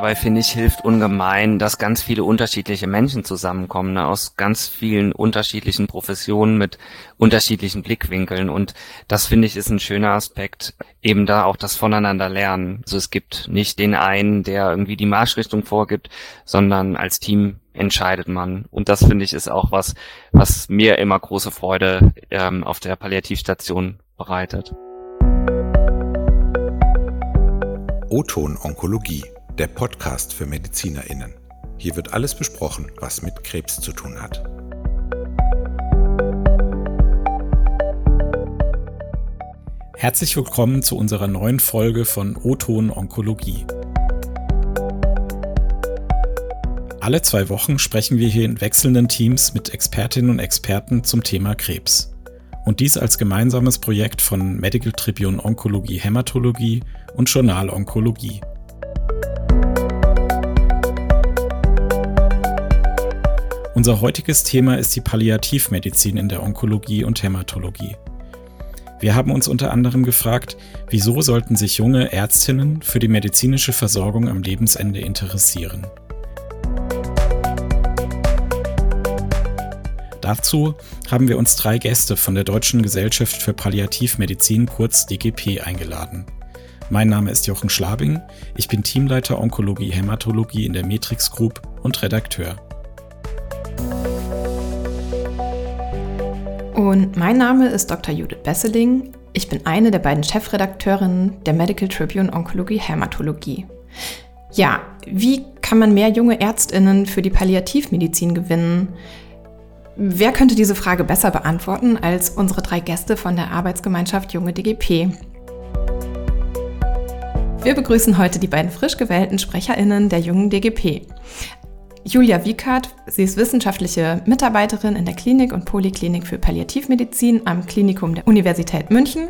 dabei finde ich hilft ungemein, dass ganz viele unterschiedliche Menschen zusammenkommen, ne, aus ganz vielen unterschiedlichen Professionen mit unterschiedlichen Blickwinkeln und das finde ich ist ein schöner Aspekt, eben da auch das voneinander lernen. Also es gibt nicht den einen, der irgendwie die Marschrichtung vorgibt, sondern als Team entscheidet man. Und das finde ich ist auch was, was mir immer große Freude ähm, auf der Palliativstation bereitet. O-Ton Onkologie, der Podcast für MedizinerInnen. Hier wird alles besprochen, was mit Krebs zu tun hat. Herzlich willkommen zu unserer neuen Folge von O-Ton Onkologie. Alle zwei Wochen sprechen wir hier in wechselnden Teams mit Expertinnen und Experten zum Thema Krebs. Und dies als gemeinsames Projekt von Medical Tribune Onkologie Hämatologie und Journal Onkologie. Unser heutiges Thema ist die Palliativmedizin in der Onkologie und Hämatologie. Wir haben uns unter anderem gefragt, wieso sollten sich junge Ärztinnen für die medizinische Versorgung am Lebensende interessieren. Dazu haben wir uns drei Gäste von der Deutschen Gesellschaft für Palliativmedizin kurz DGP eingeladen. Mein Name ist Jochen Schlabing, ich bin Teamleiter Onkologie Hämatologie in der Matrix Group und Redakteur. Und mein Name ist Dr. Judith Besseling. Ich bin eine der beiden Chefredakteurinnen der Medical Tribune Onkologie Hämatologie. Ja, wie kann man mehr junge Ärztinnen für die Palliativmedizin gewinnen? Wer könnte diese Frage besser beantworten als unsere drei Gäste von der Arbeitsgemeinschaft Junge DGP? Wir begrüßen heute die beiden frisch gewählten SprecherInnen der jungen DGP. Julia Wiekert, sie ist wissenschaftliche Mitarbeiterin in der Klinik und Poliklinik für Palliativmedizin am Klinikum der Universität München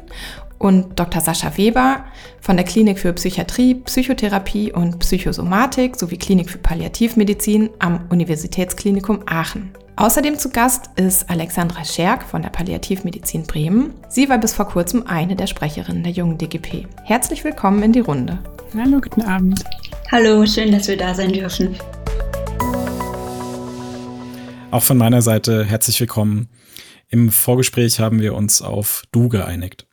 und Dr. Sascha Weber von der Klinik für Psychiatrie, Psychotherapie und Psychosomatik sowie Klinik für Palliativmedizin am Universitätsklinikum Aachen. Außerdem zu Gast ist Alexandra Scherk von der Palliativmedizin Bremen. Sie war bis vor kurzem eine der Sprecherinnen der jungen DGP. Herzlich willkommen in die Runde. Hallo, guten Abend. Hallo, schön, dass wir da sein dürfen. Auch von meiner Seite herzlich willkommen. Im Vorgespräch haben wir uns auf Du geeinigt.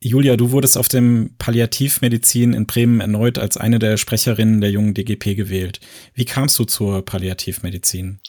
Julia, du wurdest auf dem Palliativmedizin in Bremen erneut als eine der Sprecherinnen der jungen DGP gewählt. Wie kamst du zur Palliativmedizin?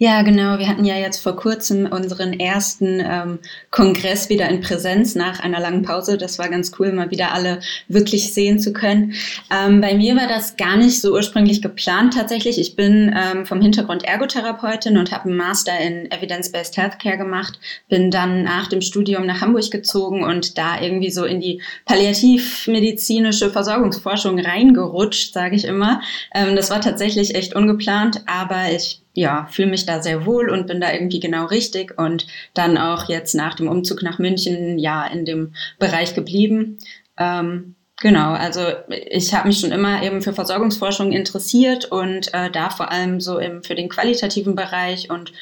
Ja, genau. Wir hatten ja jetzt vor kurzem unseren ersten ähm, Kongress wieder in Präsenz nach einer langen Pause. Das war ganz cool, mal wieder alle wirklich sehen zu können. Ähm, bei mir war das gar nicht so ursprünglich geplant tatsächlich. Ich bin ähm, vom Hintergrund Ergotherapeutin und habe einen Master in Evidence-Based Healthcare gemacht. Bin dann nach dem Studium nach Hamburg gezogen und da irgendwie so in die palliativmedizinische Versorgungsforschung reingerutscht, sage ich immer. Ähm, das war tatsächlich echt ungeplant, aber ich ja, fühle mich da sehr wohl und bin da irgendwie genau richtig und dann auch jetzt nach dem Umzug nach München ja in dem Bereich geblieben. Ähm, genau, also ich habe mich schon immer eben für Versorgungsforschung interessiert und äh, da vor allem so eben für den qualitativen Bereich und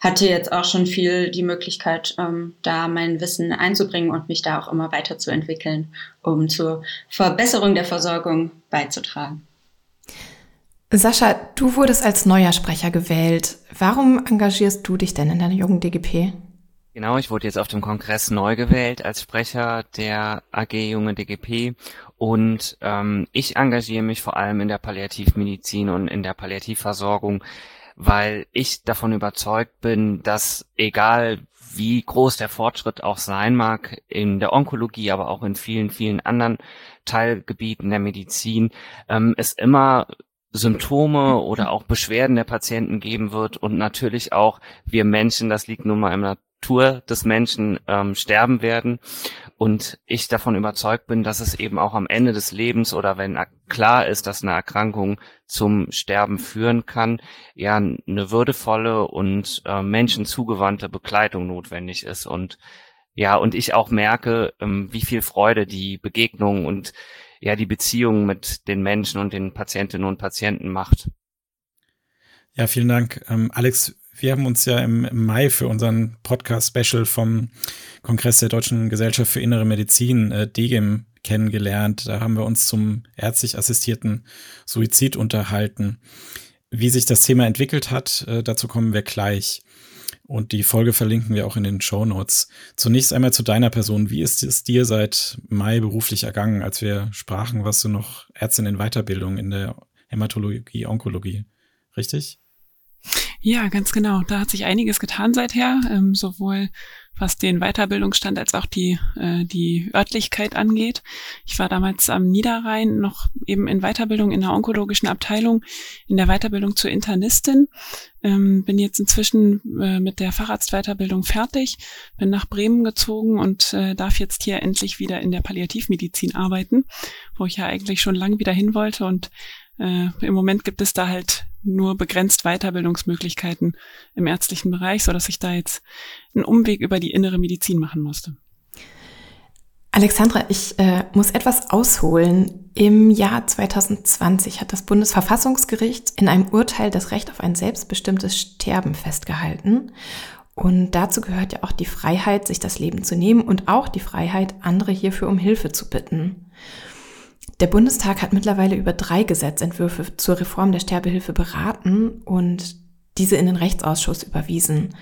hatte jetzt auch schon viel die Möglichkeit, ähm, da mein Wissen einzubringen und mich da auch immer weiterzuentwickeln, um zur Verbesserung der Versorgung beizutragen. Sascha, du wurdest als neuer Sprecher gewählt. Warum engagierst du dich denn in der jungen DGP? Genau, ich wurde jetzt auf dem Kongress neu gewählt als Sprecher der AG Junge DGP und ähm, ich engagiere mich vor allem in der Palliativmedizin und in der Palliativversorgung, weil ich davon überzeugt bin, dass egal wie groß der Fortschritt auch sein mag in der Onkologie, aber auch in vielen, vielen anderen Teilgebieten der Medizin, ähm, es immer Symptome oder auch Beschwerden der Patienten geben wird und natürlich auch wir Menschen, das liegt nun mal im Natur des Menschen, ähm, sterben werden. Und ich davon überzeugt bin, dass es eben auch am Ende des Lebens oder wenn klar ist, dass eine Erkrankung zum Sterben führen kann, ja eine würdevolle und äh, menschenzugewandte Begleitung notwendig ist. Und ja, und ich auch merke, ähm, wie viel Freude die Begegnung und ja die Beziehung mit den Menschen und den Patientinnen und Patienten macht. Ja, vielen Dank. Ähm, Alex, wir haben uns ja im, Mai für unseren Podcast-Special vom Kongress der Deutschen Gesellschaft für Innere Medizin, äh, DGIM, kennengelernt. Da haben wir uns zum ärztlich assistierten Suizid unterhalten. Wie sich das Thema entwickelt hat, äh, dazu kommen wir gleich. Und die Folge verlinken wir auch in den Show Notes. Zunächst einmal zu deiner Person. Wie ist es dir seit Mai beruflich ergangen, als wir sprachen, was du noch Ärztin in Weiterbildung in der Hämatologie, Onkologie? Richtig? Ja, ganz genau. Da hat sich einiges getan seither, ähm, sowohl was den Weiterbildungsstand als auch die, äh, die Örtlichkeit angeht. Ich war damals am Niederrhein noch eben in Weiterbildung in der onkologischen Abteilung, in der Weiterbildung zur Internistin. Ähm, bin jetzt inzwischen äh, mit der Facharztweiterbildung fertig, bin nach Bremen gezogen und äh, darf jetzt hier endlich wieder in der Palliativmedizin arbeiten, wo ich ja eigentlich schon lang wieder hin wollte und äh, im Moment gibt es da halt nur begrenzt Weiterbildungsmöglichkeiten im ärztlichen Bereich, so dass ich da jetzt einen Umweg über die innere Medizin machen musste. Alexandra, ich äh, muss etwas ausholen. Im Jahr 2020 hat das Bundesverfassungsgericht in einem Urteil das Recht auf ein selbstbestimmtes Sterben festgehalten. Und dazu gehört ja auch die Freiheit, sich das Leben zu nehmen und auch die Freiheit, andere hierfür um Hilfe zu bitten. Der Bundestag hat mittlerweile über drei Gesetzentwürfe zur Reform der Sterbehilfe beraten und diese in den Rechtsausschuss überwiesen.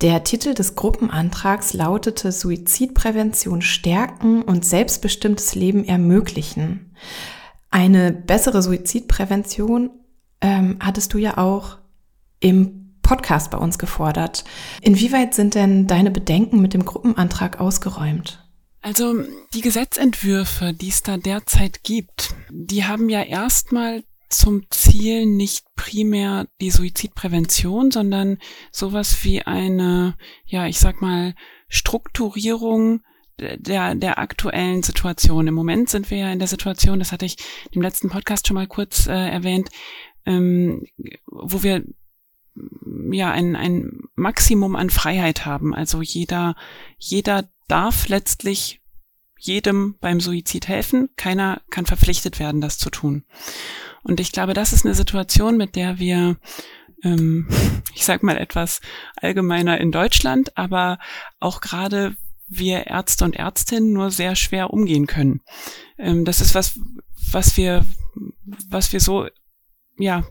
Der Titel des Gruppenantrags lautete Suizidprävention stärken und selbstbestimmtes Leben ermöglichen. Eine bessere Suizidprävention ähm, hattest du ja auch im Podcast bei uns gefordert. Inwieweit sind denn deine Bedenken mit dem Gruppenantrag ausgeräumt? Also die Gesetzentwürfe, die es da derzeit gibt, die haben ja erstmal zum Ziel nicht primär die Suizidprävention, sondern sowas wie eine, ja, ich sag mal, Strukturierung der, der aktuellen Situation. Im Moment sind wir ja in der Situation, das hatte ich im letzten Podcast schon mal kurz äh, erwähnt, ähm, wo wir ja ein, ein Maximum an Freiheit haben. Also jeder, jeder darf letztlich jedem beim Suizid helfen. Keiner kann verpflichtet werden, das zu tun. Und ich glaube, das ist eine Situation, mit der wir, ähm, ich sag mal etwas allgemeiner in Deutschland, aber auch gerade wir Ärzte und Ärztinnen nur sehr schwer umgehen können. Ähm, das ist was, was wir, was wir so, ja,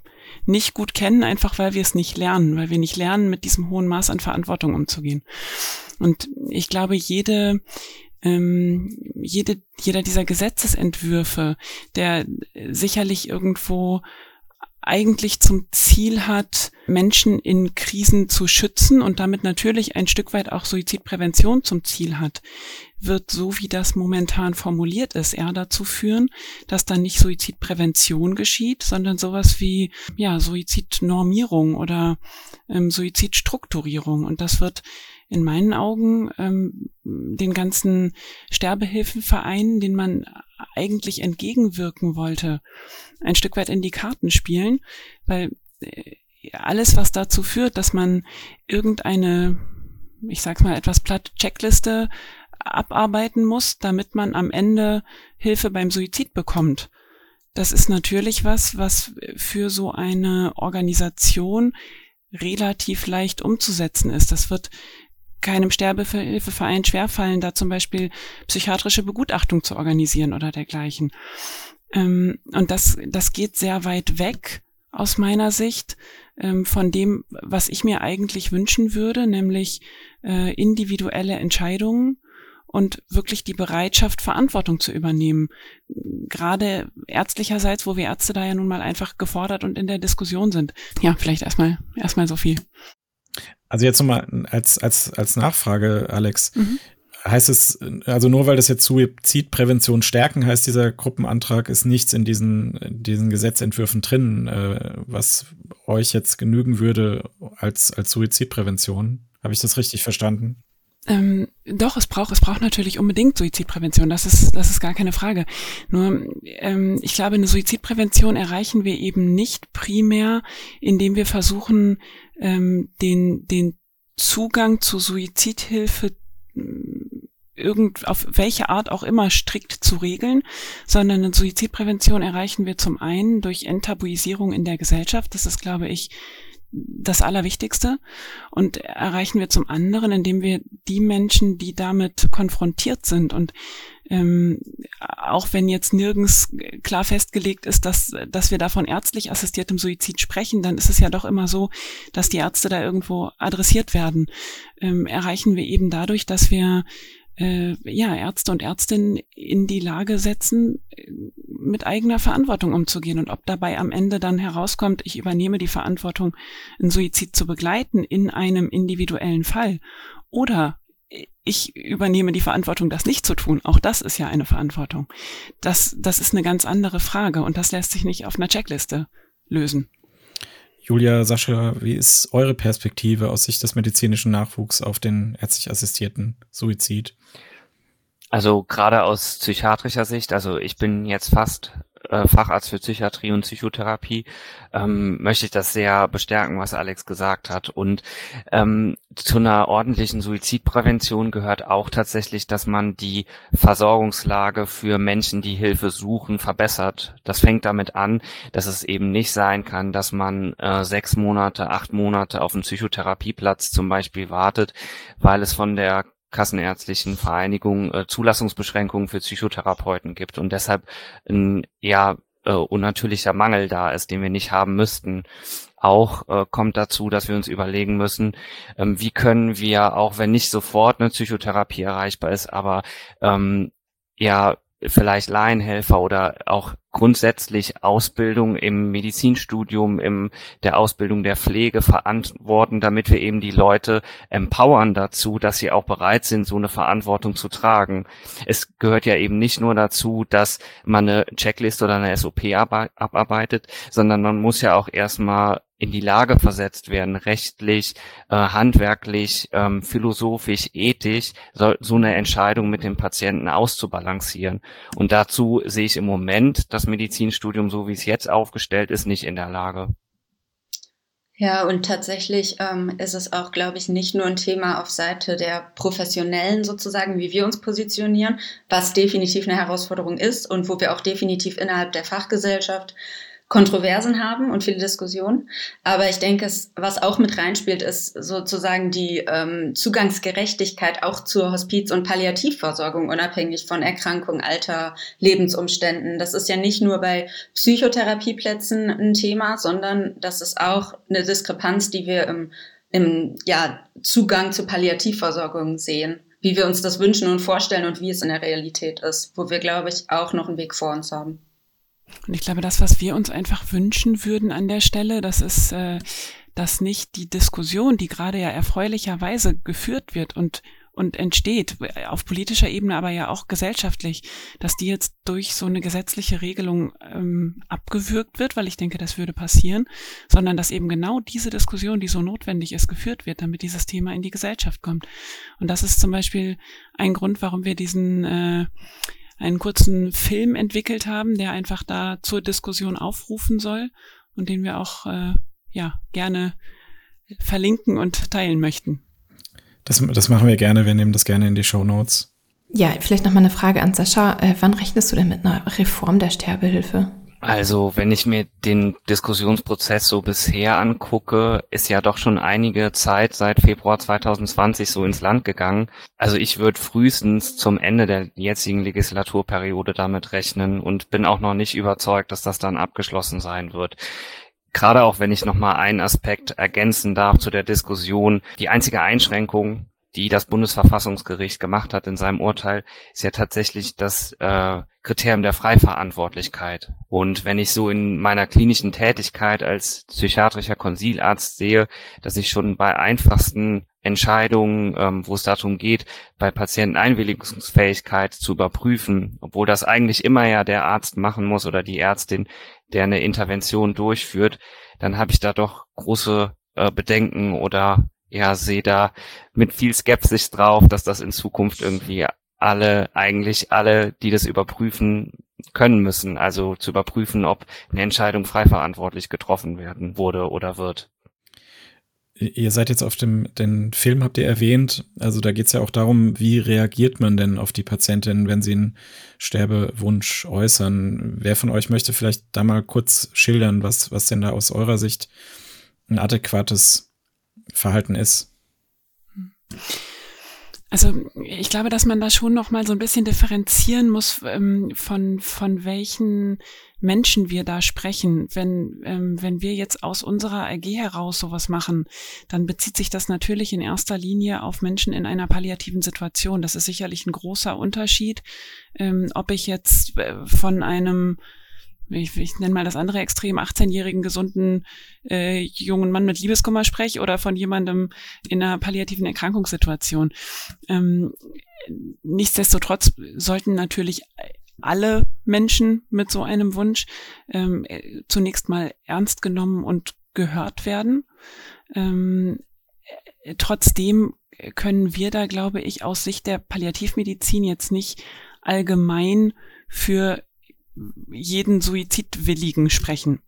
nicht gut kennen, einfach weil wir es nicht lernen, weil wir nicht lernen, mit diesem hohen Maß an Verantwortung umzugehen. Und ich glaube, jede, ähm, jede, jeder dieser Gesetzesentwürfe, der sicherlich irgendwo eigentlich zum Ziel hat, Menschen in Krisen zu schützen und damit natürlich ein Stück weit auch Suizidprävention zum Ziel hat, wird so wie das momentan formuliert ist, eher dazu führen, dass dann nicht Suizidprävention geschieht, sondern sowas wie ja Suizidnormierung oder ähm, Suizidstrukturierung. Und das wird in meinen Augen ähm, den ganzen Sterbehilfenvereinen, den man eigentlich entgegenwirken wollte, ein Stück weit in die Karten spielen, weil äh, alles, was dazu führt, dass man irgendeine, ich sag's mal etwas platt, Checkliste abarbeiten muss, damit man am Ende Hilfe beim Suizid bekommt. Das ist natürlich was, was für so eine Organisation relativ leicht umzusetzen ist. Das wird keinem Sterbehilfeverein schwerfallen, da zum Beispiel psychiatrische Begutachtung zu organisieren oder dergleichen. Ähm, und das, das geht sehr weit weg aus meiner Sicht ähm, von dem, was ich mir eigentlich wünschen würde, nämlich äh, individuelle Entscheidungen und wirklich die Bereitschaft, Verantwortung zu übernehmen. Gerade ärztlicherseits, wo wir Ärzte da ja nun mal einfach gefordert und in der Diskussion sind. Ja, vielleicht erstmal, erstmal so viel. Also jetzt nochmal als, als, als Nachfrage, Alex. Mhm. Heißt es, also nur weil das jetzt Suizidprävention stärken heißt, dieser Gruppenantrag ist nichts in diesen, in diesen Gesetzentwürfen drin, äh, was euch jetzt genügen würde als, als Suizidprävention. Habe ich das richtig verstanden? Ähm, doch, es braucht, es braucht natürlich unbedingt Suizidprävention. Das ist, das ist gar keine Frage. Nur, ähm, ich glaube, eine Suizidprävention erreichen wir eben nicht primär, indem wir versuchen, ähm, den, den Zugang zu Suizidhilfe mm, irgend, auf welche Art auch immer strikt zu regeln, sondern eine Suizidprävention erreichen wir zum einen durch Enttabuisierung in der Gesellschaft. Das ist, glaube ich, das Allerwichtigste und erreichen wir zum anderen, indem wir die Menschen, die damit konfrontiert sind und ähm, auch wenn jetzt nirgends klar festgelegt ist, dass, dass wir da von ärztlich assistiertem Suizid sprechen, dann ist es ja doch immer so, dass die Ärzte da irgendwo adressiert werden. Ähm, erreichen wir eben dadurch, dass wir äh, ja, Ärzte und Ärztinnen in die Lage setzen, mit eigener Verantwortung umzugehen. Und ob dabei am Ende dann herauskommt, ich übernehme die Verantwortung, einen Suizid zu begleiten in einem individuellen Fall oder ich übernehme die Verantwortung, das nicht zu tun. Auch das ist ja eine Verantwortung. Das, das ist eine ganz andere Frage und das lässt sich nicht auf einer Checkliste lösen. Julia, Sascha, wie ist eure Perspektive aus Sicht des medizinischen Nachwuchs auf den ärztlich assistierten Suizid? Also gerade aus psychiatrischer Sicht, also ich bin jetzt fast äh, Facharzt für Psychiatrie und Psychotherapie, ähm, möchte ich das sehr bestärken, was Alex gesagt hat. Und ähm, zu einer ordentlichen Suizidprävention gehört auch tatsächlich, dass man die Versorgungslage für Menschen, die Hilfe suchen, verbessert. Das fängt damit an, dass es eben nicht sein kann, dass man äh, sechs Monate, acht Monate auf einen Psychotherapieplatz zum Beispiel wartet, weil es von der kassenärztlichen Vereinigung äh, Zulassungsbeschränkungen für Psychotherapeuten gibt und deshalb ein ja äh, unnatürlicher Mangel da ist, den wir nicht haben müssten. Auch äh, kommt dazu, dass wir uns überlegen müssen, ähm, wie können wir, auch wenn nicht sofort eine Psychotherapie erreichbar ist, aber ähm, ja vielleicht Laienhelfer oder auch grundsätzlich Ausbildung im Medizinstudium, im der Ausbildung der Pflege verantworten, damit wir eben die Leute empowern dazu, dass sie auch bereit sind, so eine Verantwortung zu tragen. Es gehört ja eben nicht nur dazu, dass man eine Checkliste oder eine SOP abarbeitet, sondern man muss ja auch erstmal in die Lage versetzt werden, rechtlich, äh, handwerklich, ähm, philosophisch, ethisch, so, so eine Entscheidung mit dem Patienten auszubalancieren. Und dazu sehe ich im Moment das Medizinstudium, so wie es jetzt aufgestellt ist, nicht in der Lage. Ja, und tatsächlich ähm, ist es auch, glaube ich, nicht nur ein Thema auf Seite der Professionellen sozusagen, wie wir uns positionieren, was definitiv eine Herausforderung ist und wo wir auch definitiv innerhalb der Fachgesellschaft Kontroversen haben und viele Diskussionen. Aber ich denke, es, was auch mit reinspielt, ist sozusagen die ähm, Zugangsgerechtigkeit auch zur Hospiz- und Palliativversorgung, unabhängig von Erkrankung, Alter, Lebensumständen. Das ist ja nicht nur bei Psychotherapieplätzen ein Thema, sondern das ist auch eine Diskrepanz, die wir im, im ja, Zugang zur Palliativversorgung sehen wie wir uns das wünschen und vorstellen und wie es in der Realität ist, wo wir, glaube ich, auch noch einen Weg vor uns haben. Und ich glaube, das, was wir uns einfach wünschen würden an der Stelle, das ist, äh, dass nicht die Diskussion, die gerade ja erfreulicherweise geführt wird und und entsteht, auf politischer Ebene, aber ja auch gesellschaftlich, dass die jetzt durch so eine gesetzliche Regelung ähm, abgewürgt wird, weil ich denke, das würde passieren, sondern dass eben genau diese Diskussion, die so notwendig ist, geführt wird, damit dieses Thema in die Gesellschaft kommt. Und das ist zum Beispiel ein Grund, warum wir diesen äh, einen kurzen Film entwickelt haben, der einfach da zur Diskussion aufrufen soll und den wir auch äh, ja gerne verlinken und teilen möchten. Das, das machen wir gerne. Wir nehmen das gerne in die Show Notes. Ja, vielleicht noch mal eine Frage an Sascha. Äh, wann rechnest du denn mit einer Reform der Sterbehilfe? Also, wenn ich mir den Diskussionsprozess so bisher angucke, ist ja doch schon einige Zeit seit Februar 2020 so ins Land gegangen. Also ich würde frühestens zum Ende der jetzigen Legislaturperiode damit rechnen und bin auch noch nicht überzeugt, dass das dann abgeschlossen sein wird gerade auch wenn ich nochmal einen Aspekt ergänzen darf zu der Diskussion. Die einzige Einschränkung, die das Bundesverfassungsgericht gemacht hat in seinem Urteil, ist ja tatsächlich das äh, Kriterium der Freiverantwortlichkeit. Und wenn ich so in meiner klinischen Tätigkeit als psychiatrischer Konsilarzt sehe, dass ich schon bei einfachsten Entscheidungen, ähm, wo es darum geht, bei Patienten Einwilligungsfähigkeit zu überprüfen, obwohl das eigentlich immer ja der Arzt machen muss oder die Ärztin, der eine Intervention durchführt, dann habe ich da doch große äh, Bedenken oder ja, sehe da mit viel Skepsis drauf, dass das in Zukunft irgendwie alle, eigentlich alle, die das überprüfen können müssen, also zu überprüfen, ob eine Entscheidung frei verantwortlich getroffen werden wurde oder wird. Ihr seid jetzt auf dem, den Film habt ihr erwähnt, also da geht es ja auch darum, wie reagiert man denn auf die Patientin, wenn sie einen Sterbewunsch äußern. Wer von euch möchte vielleicht da mal kurz schildern, was, was denn da aus eurer Sicht ein adäquates Verhalten ist? Also ich glaube, dass man da schon noch mal so ein bisschen differenzieren muss ähm, von von welchen Menschen wir da sprechen. Wenn ähm, wenn wir jetzt aus unserer AG heraus sowas machen, dann bezieht sich das natürlich in erster Linie auf Menschen in einer palliativen Situation. Das ist sicherlich ein großer Unterschied, ähm, ob ich jetzt äh, von einem ich, ich nenne mal das andere Extrem, 18-jährigen gesunden äh, jungen Mann mit Liebeskummer spreche oder von jemandem in einer palliativen Erkrankungssituation. Ähm, nichtsdestotrotz sollten natürlich alle Menschen mit so einem Wunsch ähm, zunächst mal ernst genommen und gehört werden. Ähm, trotzdem können wir da, glaube ich, aus Sicht der Palliativmedizin jetzt nicht allgemein für jeden Suizidwilligen sprechen.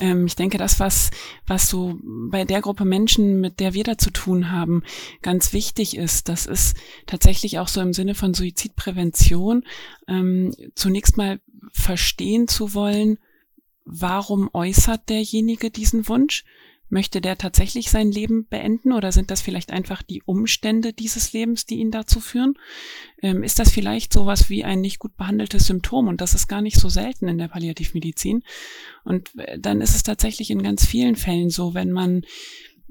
Ähm, ich denke, das, was, was so bei der Gruppe Menschen, mit der wir da zu tun haben, ganz wichtig ist, das ist tatsächlich auch so im Sinne von Suizidprävention, ähm, zunächst mal verstehen zu wollen, warum äußert derjenige diesen Wunsch? Möchte der tatsächlich sein Leben beenden oder sind das vielleicht einfach die Umstände dieses Lebens, die ihn dazu führen? Ähm, ist das vielleicht sowas wie ein nicht gut behandeltes Symptom? Und das ist gar nicht so selten in der Palliativmedizin. Und äh, dann ist es tatsächlich in ganz vielen Fällen so, wenn man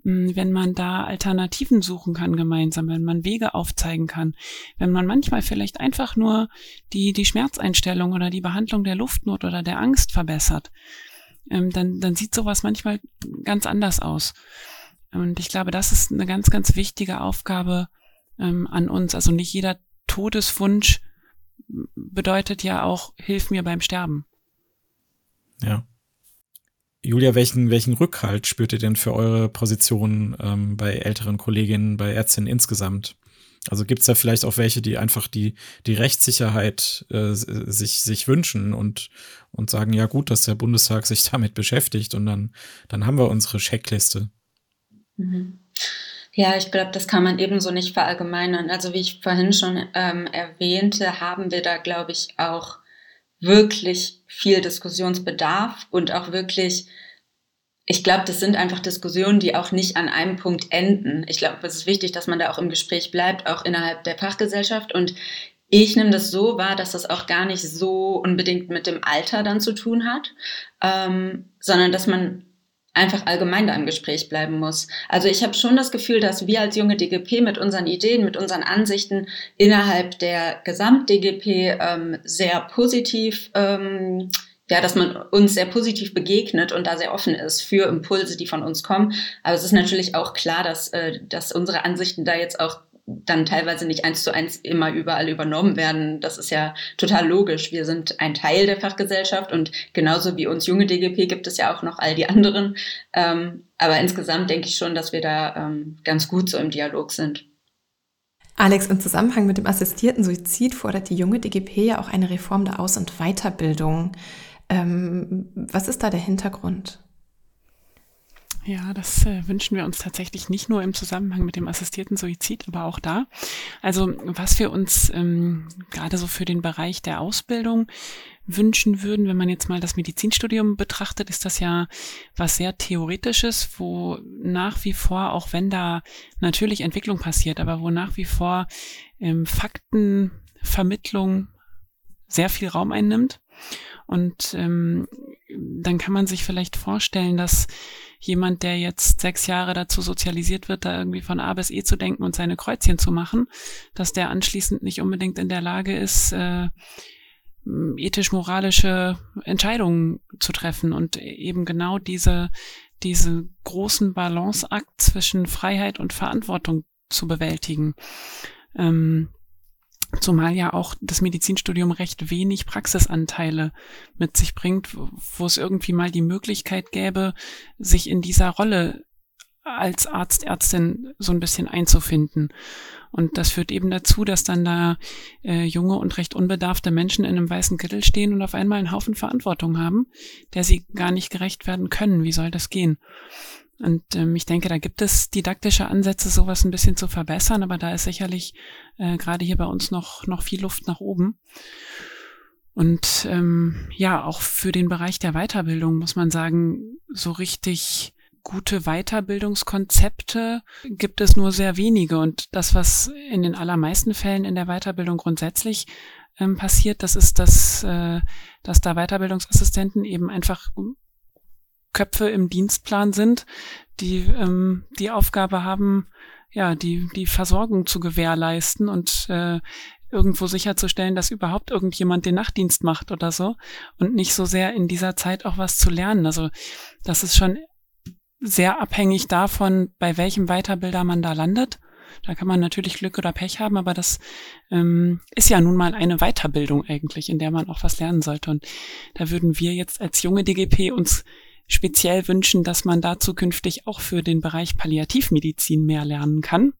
hm, wenn man da Alternativen suchen kann gemeinsam, wenn man Wege aufzeigen kann, wenn man manchmal vielleicht einfach nur die, die Schmerzeinstellung oder die Behandlung der Luftnot oder der Angst verbessert, ähm, dann, dann sieht sowas manchmal ganz anders aus. Und ich glaube, das ist eine ganz, ganz wichtige Aufgabe ähm, an uns. Also nicht jeder Todeswunsch bedeutet ja auch, hilf mir beim Sterben. Ja. Julia, welchen, welchen Rückhalt spürt ihr denn für eure Position ähm, bei älteren Kolleginnen, bei Ärztinnen insgesamt? Also gibt es da vielleicht auch welche, die einfach die, die Rechtssicherheit äh, sich, sich wünschen und, und sagen, ja gut, dass der Bundestag sich damit beschäftigt und dann, dann haben wir unsere Checkliste. Mhm. Ja, ich glaube, das kann man ebenso nicht verallgemeinern. Also wie ich vorhin schon ähm, erwähnte, haben wir da, glaube ich, auch wirklich viel Diskussionsbedarf und auch wirklich ich glaube, das sind einfach Diskussionen, die auch nicht an einem Punkt enden. Ich glaube, es ist wichtig, dass man da auch im Gespräch bleibt, auch innerhalb der Fachgesellschaft. Und ich nehme das so wahr, dass das auch gar nicht so unbedingt mit dem Alter dann zu tun hat, ähm, sondern dass man einfach allgemein da im Gespräch bleiben muss. Also ich habe schon das Gefühl, dass wir als junge DGP mit unseren Ideen, mit unseren Ansichten innerhalb der Gesamt-DGP ähm, sehr positiv ähm, ja, dass man uns sehr positiv begegnet und da sehr offen ist für Impulse, die von uns kommen. Aber es ist natürlich auch klar, dass, äh, dass unsere Ansichten da jetzt auch dann teilweise nicht eins zu eins immer überall übernommen werden. Das ist ja total logisch. Wir sind ein Teil der Fachgesellschaft und genauso wie uns junge DGP gibt es ja auch noch all die anderen. Ähm, aber insgesamt denke ich schon, dass wir da ähm, ganz gut so im Dialog sind. Alex, im Zusammenhang mit dem assistierten Suizid fordert die junge DGP ja auch eine Reform der Aus- und Weiterbildung. Ähm, was ist da der Hintergrund? Ja, das äh, wünschen wir uns tatsächlich nicht nur im Zusammenhang mit dem assistierten Suizid, aber auch da. Also was wir uns ähm, gerade so für den Bereich der Ausbildung wünschen würden, wenn man jetzt mal das Medizinstudium betrachtet, ist das ja was sehr Theoretisches, wo nach wie vor, auch wenn da natürlich Entwicklung passiert, aber wo nach wie vor ähm, Faktenvermittlung sehr viel Raum einnimmt. Und ähm, dann kann man sich vielleicht vorstellen, dass jemand, der jetzt sechs Jahre dazu sozialisiert wird, da irgendwie von A bis E zu denken und seine Kreuzchen zu machen, dass der anschließend nicht unbedingt in der Lage ist, äh, ethisch-moralische Entscheidungen zu treffen und eben genau diese, diese großen Balanceakt zwischen Freiheit und Verantwortung zu bewältigen. Ähm, Zumal ja auch das Medizinstudium recht wenig Praxisanteile mit sich bringt, wo es irgendwie mal die Möglichkeit gäbe, sich in dieser Rolle als Arzt, Ärztin so ein bisschen einzufinden. Und das führt eben dazu, dass dann da äh, junge und recht unbedarfte Menschen in einem weißen Kittel stehen und auf einmal einen Haufen Verantwortung haben, der sie gar nicht gerecht werden können. Wie soll das gehen? Und ähm, ich denke, da gibt es didaktische Ansätze, sowas ein bisschen zu verbessern, aber da ist sicherlich äh, gerade hier bei uns noch, noch viel Luft nach oben. Und ähm, ja, auch für den Bereich der Weiterbildung muss man sagen, so richtig gute Weiterbildungskonzepte gibt es nur sehr wenige. Und das, was in den allermeisten Fällen in der Weiterbildung grundsätzlich ähm, passiert, das ist, dass, äh, dass da Weiterbildungsassistenten eben einfach Köpfe im Dienstplan sind, die ähm, die Aufgabe haben, ja, die, die Versorgung zu gewährleisten und äh, irgendwo sicherzustellen, dass überhaupt irgendjemand den Nachtdienst macht oder so und nicht so sehr in dieser Zeit auch was zu lernen. Also das ist schon sehr abhängig davon, bei welchem Weiterbilder man da landet. Da kann man natürlich Glück oder Pech haben, aber das ähm, ist ja nun mal eine Weiterbildung eigentlich, in der man auch was lernen sollte. Und da würden wir jetzt als junge DGP uns speziell wünschen, dass man da zukünftig auch für den Bereich Palliativmedizin mehr lernen kann.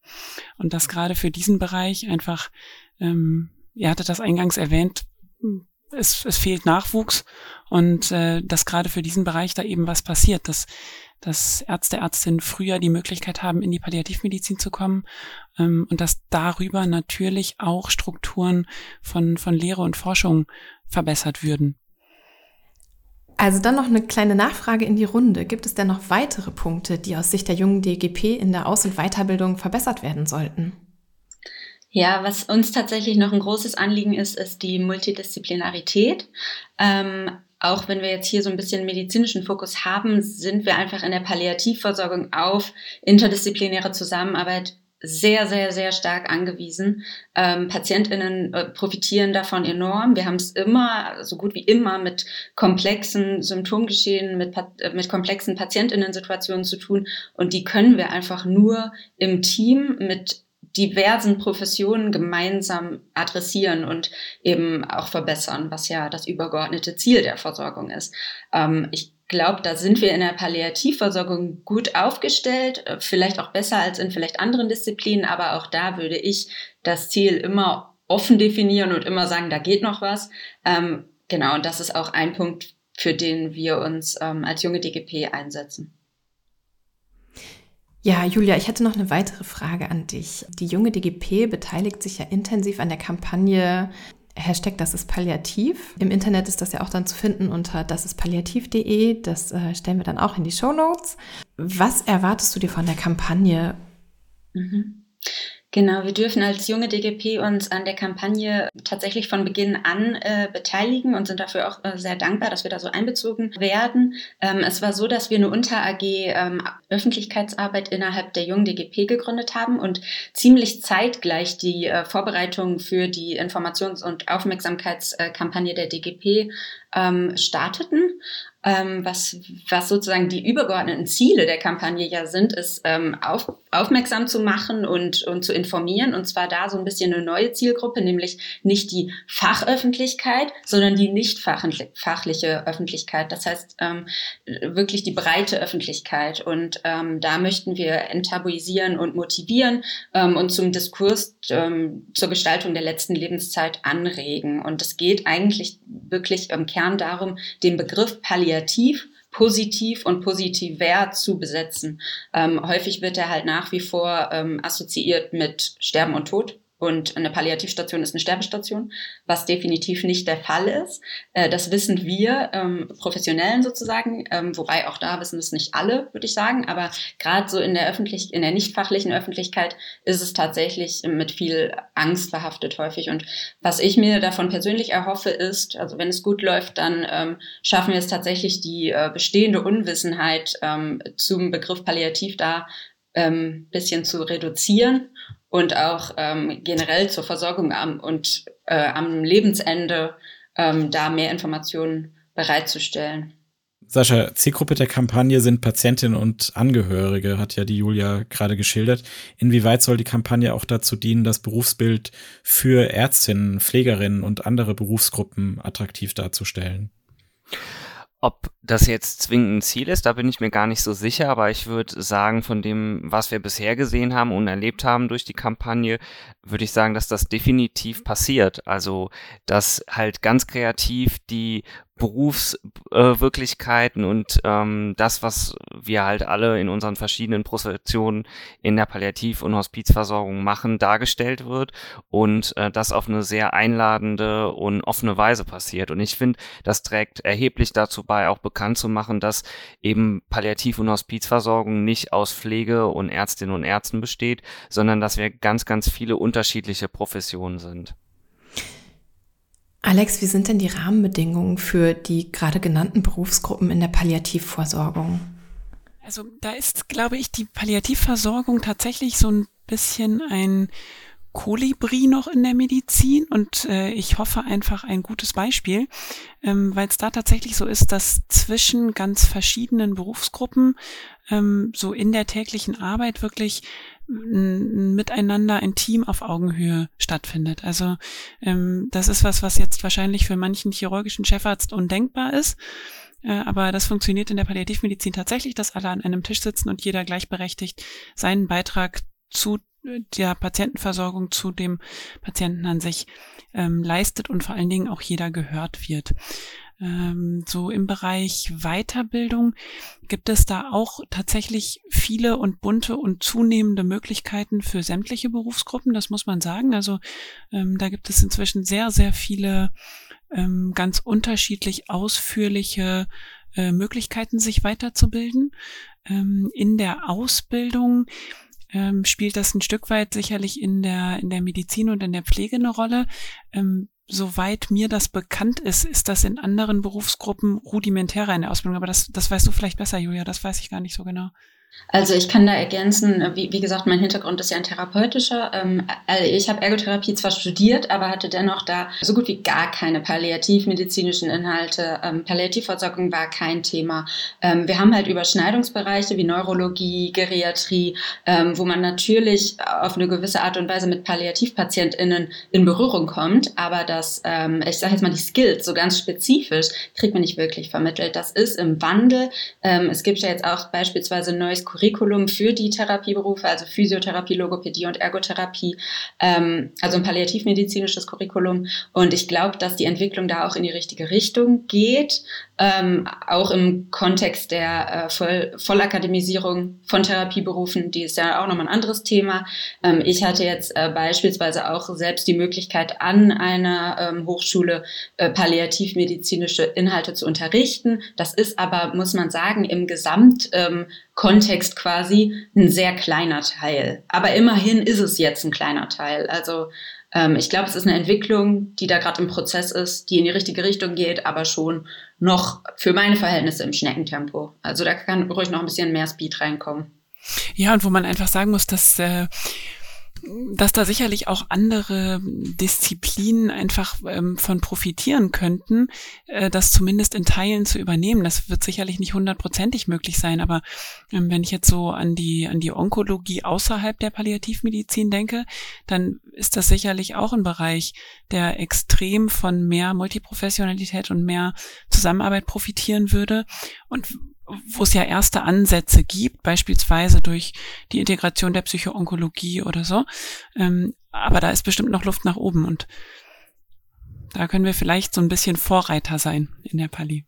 Und dass gerade für diesen Bereich einfach, ähm, ihr hattet das eingangs erwähnt, es, es fehlt Nachwuchs und äh, dass gerade für diesen Bereich da eben was passiert, dass dass Ärzte, Ärztinnen früher die Möglichkeit haben, in die Palliativmedizin zu kommen ähm, und dass darüber natürlich auch Strukturen von, von Lehre und Forschung verbessert würden. Also dann noch eine kleine Nachfrage in die Runde. Gibt es denn noch weitere Punkte, die aus Sicht der jungen DGP in der Aus- und Weiterbildung verbessert werden sollten? Ja, was uns tatsächlich noch ein großes Anliegen ist, ist die Multidisziplinarität. Ähm, auch wenn wir jetzt hier so ein bisschen medizinischen Fokus haben, sind wir einfach in der Palliativversorgung auf interdisziplinäre Zusammenarbeit sehr, sehr, sehr stark angewiesen. Ähm, PatientInnen äh, profitieren davon enorm. Wir haben es immer, so gut wie immer, mit komplexen Symptomgeschehen, mit, äh, mit komplexen PatientInnen-Situationen zu tun. Und die können wir einfach nur im Team mit diversen Professionen gemeinsam adressieren und eben auch verbessern, was ja das übergeordnete Ziel der Versorgung ist. Ähm, ich glaube, da sind wir in der Palliativversorgung gut aufgestellt, äh, vielleicht auch besser als in vielleicht anderen Disziplinen, aber auch da würde ich das Ziel immer offen definieren und immer sagen, da geht noch was. Ähm, genau, und das ist auch ein Punkt, für den wir uns ähm, als junge DGP einsetzen. Ja, Julia, ich hätte noch eine weitere Frage an dich. Die junge DGP beteiligt sich ja intensiv an der Kampagne Hashtag Das ist Palliativ. Im Internet ist das ja auch dann zu finden unter dasistpalliativ.de. Das äh, stellen wir dann auch in die Show Notes. Was erwartest du dir von der Kampagne? Mhm. Genau, wir dürfen als junge DGP uns an der Kampagne tatsächlich von Beginn an äh, beteiligen und sind dafür auch äh, sehr dankbar, dass wir da so einbezogen werden. Ähm, es war so, dass wir eine Unter-AG ähm, Öffentlichkeitsarbeit innerhalb der jungen DGP gegründet haben und ziemlich zeitgleich die äh, Vorbereitung für die Informations- und Aufmerksamkeitskampagne der DGP ähm, starteten. Ähm, was, was sozusagen die übergeordneten Ziele der Kampagne ja sind, ist ähm, auf, aufmerksam zu machen und, und zu informieren. Und zwar da so ein bisschen eine neue Zielgruppe, nämlich nicht die Fachöffentlichkeit, sondern die nicht fachliche Öffentlichkeit. Das heißt ähm, wirklich die breite Öffentlichkeit. Und ähm, da möchten wir enttabuisieren und motivieren ähm, und zum Diskurs ähm, zur Gestaltung der letzten Lebenszeit anregen. Und es geht eigentlich wirklich im Kern Kern darum, den Begriff palliativ positiv und positiver zu besetzen. Ähm, häufig wird er halt nach wie vor ähm, assoziiert mit Sterben und Tod. Und eine Palliativstation ist eine Sterbestation, was definitiv nicht der Fall ist. Äh, das wissen wir ähm, Professionellen sozusagen, ähm, wobei auch da wissen es nicht alle, würde ich sagen. Aber gerade so in der öffentlich, in der nicht fachlichen Öffentlichkeit ist es tatsächlich mit viel Angst behaftet häufig. Und was ich mir davon persönlich erhoffe, ist, also wenn es gut läuft, dann ähm, schaffen wir es tatsächlich, die äh, bestehende Unwissenheit ähm, zum Begriff Palliativ da ähm, bisschen zu reduzieren und auch ähm, generell zur Versorgung am, und äh, am Lebensende ähm, da mehr Informationen bereitzustellen. Sascha, Zielgruppe der Kampagne sind Patientinnen und Angehörige, hat ja die Julia gerade geschildert. Inwieweit soll die Kampagne auch dazu dienen, das Berufsbild für Ärztinnen, Pflegerinnen und andere Berufsgruppen attraktiv darzustellen? Ob das jetzt zwingend ein Ziel ist, da bin ich mir gar nicht so sicher, aber ich würde sagen, von dem, was wir bisher gesehen haben und erlebt haben durch die Kampagne, würde ich sagen, dass das definitiv passiert. Also, dass halt ganz kreativ die Berufswirklichkeiten äh, und ähm, das, was wir halt alle in unseren verschiedenen Professionen in der Palliativ- und Hospizversorgung machen, dargestellt wird und äh, das auf eine sehr einladende und offene Weise passiert. Und ich finde, das trägt erheblich dazu bei, auch bekannt zu machen, dass eben Palliativ- und Hospizversorgung nicht aus Pflege und Ärztinnen und Ärzten besteht, sondern dass wir ganz, ganz viele unterschiedliche Professionen sind. Alex, wie sind denn die Rahmenbedingungen für die gerade genannten Berufsgruppen in der Palliativversorgung? Also da ist, glaube ich, die Palliativversorgung tatsächlich so ein bisschen ein Kolibri noch in der Medizin und äh, ich hoffe einfach ein gutes Beispiel, ähm, weil es da tatsächlich so ist, dass zwischen ganz verschiedenen Berufsgruppen ähm, so in der täglichen Arbeit wirklich ein Miteinander, ein Team auf Augenhöhe stattfindet. Also ähm, das ist was, was jetzt wahrscheinlich für manchen chirurgischen Chefarzt undenkbar ist. Äh, aber das funktioniert in der Palliativmedizin tatsächlich, dass alle an einem Tisch sitzen und jeder gleichberechtigt seinen Beitrag zu der Patientenversorgung, zu dem Patienten an sich ähm, leistet und vor allen Dingen auch jeder gehört wird. Ähm, so im Bereich Weiterbildung gibt es da auch tatsächlich viele und bunte und zunehmende Möglichkeiten für sämtliche Berufsgruppen, das muss man sagen. Also ähm, da gibt es inzwischen sehr, sehr viele ähm, ganz unterschiedlich ausführliche äh, Möglichkeiten, sich weiterzubilden. Ähm, in der Ausbildung ähm, spielt das ein Stück weit sicherlich in der, in der Medizin und in der Pflege eine Rolle. Ähm, soweit mir das bekannt ist, ist das in anderen Berufsgruppen rudimentärer in der Ausbildung. Aber das, das weißt du vielleicht besser, Julia. Das weiß ich gar nicht so genau. Also ich kann da ergänzen, wie, wie gesagt, mein Hintergrund ist ja ein therapeutischer. Ähm, also ich habe Ergotherapie zwar studiert, aber hatte dennoch da so gut wie gar keine palliativmedizinischen Inhalte. Ähm, Palliativversorgung war kein Thema. Ähm, wir haben halt Überschneidungsbereiche wie Neurologie, Geriatrie, wo man natürlich auf eine gewisse Art und Weise mit PalliativpatientInnen in Berührung kommt, aber das, ich sage jetzt mal die Skills, so ganz spezifisch, kriegt man nicht wirklich vermittelt. Das ist im Wandel. Es gibt ja jetzt auch beispielsweise ein Curriculum für die Therapieberufe, also Physiotherapie, Logopädie und Ergotherapie, ähm, also ein palliativmedizinisches Curriculum. Und ich glaube, dass die Entwicklung da auch in die richtige Richtung geht, ähm, auch im Kontext der äh, Voll Vollakademisierung von Therapieberufen, die ist ja auch nochmal ein anderes Thema. Ähm, ich hatte jetzt äh, beispielsweise auch selbst die Möglichkeit, an einer ähm, Hochschule äh, palliativmedizinische Inhalte zu unterrichten. Das ist aber, muss man sagen, im Gesamt ähm, quasi ein sehr kleiner Teil. Aber immerhin ist es jetzt ein kleiner Teil. Also ähm, ich glaube, es ist eine Entwicklung, die da gerade im Prozess ist, die in die richtige Richtung geht, aber schon noch für meine Verhältnisse im Schneckentempo. Also da kann ruhig noch ein bisschen mehr Speed reinkommen. Ja, und wo man einfach sagen muss, dass äh, dass da sicherlich auch andere Disziplinen einfach ähm, von profitieren könnten, äh, das zumindest in Teilen zu übernehmen. Das wird sicherlich nicht hundertprozentig möglich sein, aber ähm, wenn ich jetzt so an die, an die Onkologie außerhalb der Palliativmedizin denke, dann ist das sicherlich auch ein Bereich, der extrem von mehr Multiprofessionalität und mehr Zusammenarbeit profitieren würde. Und wo es ja erste Ansätze gibt, beispielsweise durch die Integration der Psychoonkologie oder so. Ähm, aber da ist bestimmt noch Luft nach oben und da können wir vielleicht so ein bisschen Vorreiter sein in der Pali.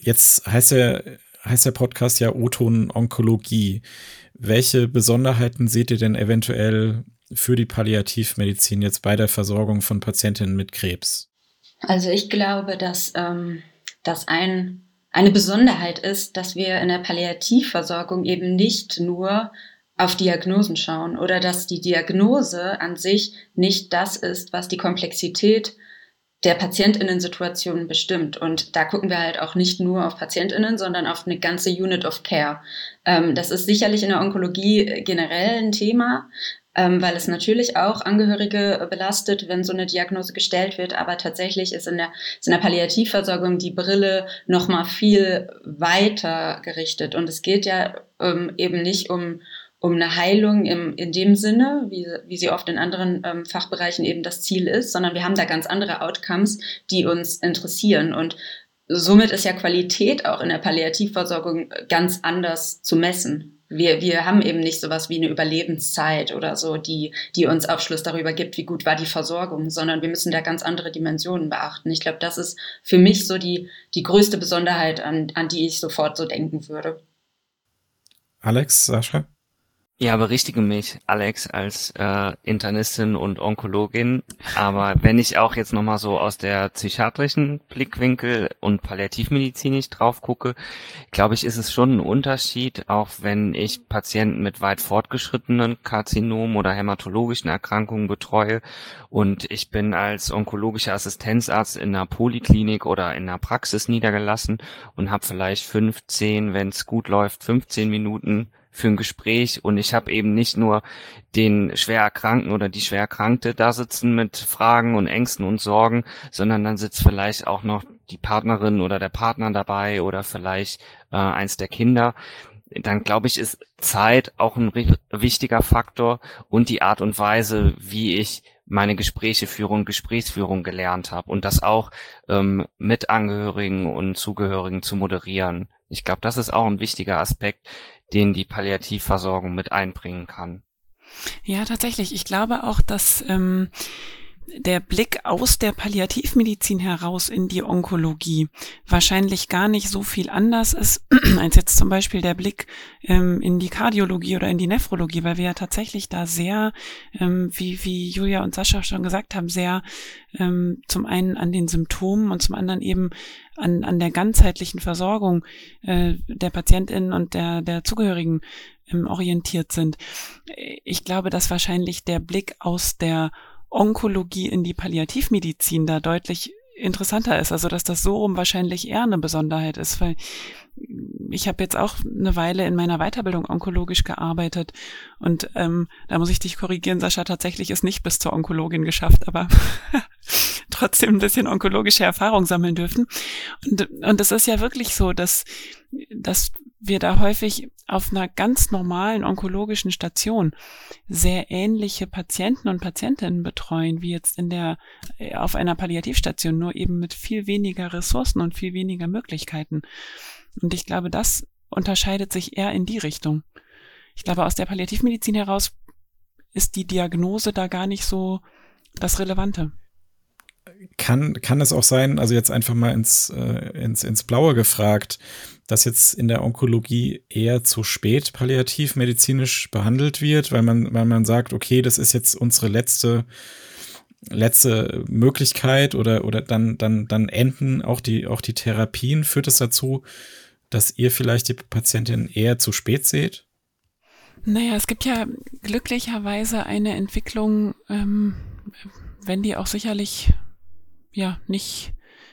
Jetzt heißt der, heißt der Podcast ja Oton Onkologie. Welche Besonderheiten seht ihr denn eventuell für die Palliativmedizin jetzt bei der Versorgung von Patientinnen mit Krebs? Also ich glaube, dass ähm, das ein eine Besonderheit ist, dass wir in der Palliativversorgung eben nicht nur auf Diagnosen schauen oder dass die Diagnose an sich nicht das ist, was die Komplexität der Patientinnen-Situation bestimmt. Und da gucken wir halt auch nicht nur auf Patientinnen, sondern auf eine ganze Unit of Care. Ähm, das ist sicherlich in der Onkologie generell ein Thema, ähm, weil es natürlich auch Angehörige belastet, wenn so eine Diagnose gestellt wird. Aber tatsächlich ist in der, ist in der Palliativversorgung die Brille noch mal viel weiter gerichtet. Und es geht ja ähm, eben nicht um um eine Heilung im, in dem Sinne, wie, wie sie oft in anderen ähm, Fachbereichen eben das Ziel ist, sondern wir haben da ganz andere Outcomes, die uns interessieren. Und somit ist ja Qualität auch in der Palliativversorgung ganz anders zu messen. Wir, wir haben eben nicht sowas wie eine Überlebenszeit oder so, die, die uns Aufschluss darüber gibt, wie gut war die Versorgung, sondern wir müssen da ganz andere Dimensionen beachten. Ich glaube, das ist für mich so die, die größte Besonderheit, an, an die ich sofort so denken würde. Alex, Sascha? Ja, berichtige mich, Alex, als äh, Internistin und Onkologin. Aber wenn ich auch jetzt nochmal so aus der psychiatrischen Blickwinkel und palliativmedizinisch drauf gucke, glaube ich, ist es schon ein Unterschied, auch wenn ich Patienten mit weit fortgeschrittenen Karzinomen oder hämatologischen Erkrankungen betreue und ich bin als onkologischer Assistenzarzt in einer Poliklinik oder in einer Praxis niedergelassen und habe vielleicht 15, wenn es gut läuft, 15 Minuten für ein Gespräch und ich habe eben nicht nur den schwer Erkrankten oder die schwer Erkrankte da sitzen mit Fragen und Ängsten und Sorgen, sondern dann sitzt vielleicht auch noch die Partnerin oder der Partner dabei oder vielleicht äh, eins der Kinder. Dann glaube ich, ist Zeit auch ein wichtiger Faktor und die Art und Weise, wie ich meine Gespräche führen, Gesprächsführung gelernt habe und das auch ähm, mit Angehörigen und Zugehörigen zu moderieren. Ich glaube, das ist auch ein wichtiger Aspekt, den die Palliativversorgung mit einbringen kann. Ja, tatsächlich. Ich glaube auch, dass ähm, der Blick aus der Palliativmedizin heraus in die Onkologie wahrscheinlich gar nicht so viel anders ist als jetzt zum Beispiel der Blick ähm, in die Kardiologie oder in die Nephrologie, weil wir ja tatsächlich da sehr, ähm, wie, wie Julia und Sascha schon gesagt haben, sehr ähm, zum einen an den Symptomen und zum anderen eben an, an der ganzheitlichen Versorgung äh, der Patientinnen und der, der Zugehörigen ähm, orientiert sind. Ich glaube, dass wahrscheinlich der Blick aus der Onkologie in die Palliativmedizin da deutlich interessanter ist. Also dass das so rum wahrscheinlich eher eine Besonderheit ist, weil ich habe jetzt auch eine Weile in meiner Weiterbildung onkologisch gearbeitet und ähm, da muss ich dich korrigieren, Sascha, tatsächlich ist nicht bis zur Onkologin geschafft, aber trotzdem ein bisschen onkologische Erfahrung sammeln dürfen. Und, und es ist ja wirklich so, dass, dass wir da häufig auf einer ganz normalen onkologischen Station sehr ähnliche Patienten und Patientinnen betreuen, wie jetzt in der, äh, auf einer Palliativstation, nur eben mit viel weniger Ressourcen und viel weniger Möglichkeiten. Und ich glaube, das unterscheidet sich eher in die Richtung. Ich glaube, aus der Palliativmedizin heraus ist die Diagnose da gar nicht so das Relevante. Kann, kann es auch sein, also jetzt einfach mal ins, äh, ins, ins Blaue gefragt, dass jetzt in der Onkologie eher zu spät palliativmedizinisch behandelt wird, weil man, weil man sagt, okay, das ist jetzt unsere letzte, letzte Möglichkeit oder, oder dann, dann, dann enden auch die, auch die Therapien. Führt es das dazu, dass ihr vielleicht die Patientin eher zu spät seht? Naja, es gibt ja glücklicherweise eine Entwicklung, ähm, wenn die auch sicherlich ja nicht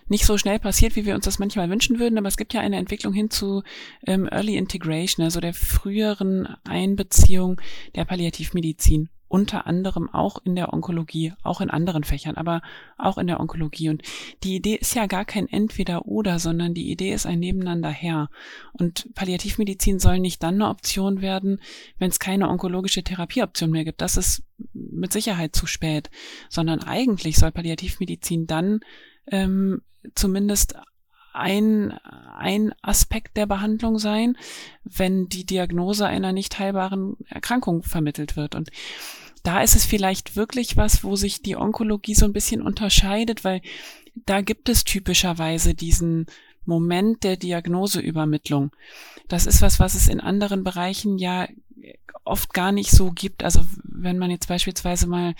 nicht so schnell passiert, wie wir uns das manchmal wünschen würden, aber es gibt ja eine Entwicklung hin zu ähm, Early Integration, also der früheren Einbeziehung der Palliativmedizin unter anderem auch in der Onkologie, auch in anderen Fächern, aber auch in der Onkologie. Und die Idee ist ja gar kein Entweder-Oder, sondern die Idee ist ein Nebeneinander her. Und Palliativmedizin soll nicht dann eine Option werden, wenn es keine onkologische Therapieoption mehr gibt. Das ist mit Sicherheit zu spät, sondern eigentlich soll Palliativmedizin dann ähm, zumindest ein, ein Aspekt der Behandlung sein, wenn die Diagnose einer nicht heilbaren Erkrankung vermittelt wird. Und da ist es vielleicht wirklich was, wo sich die Onkologie so ein bisschen unterscheidet, weil da gibt es typischerweise diesen Moment der Diagnoseübermittlung. Das ist was, was es in anderen Bereichen ja oft gar nicht so gibt. Also wenn man jetzt beispielsweise mal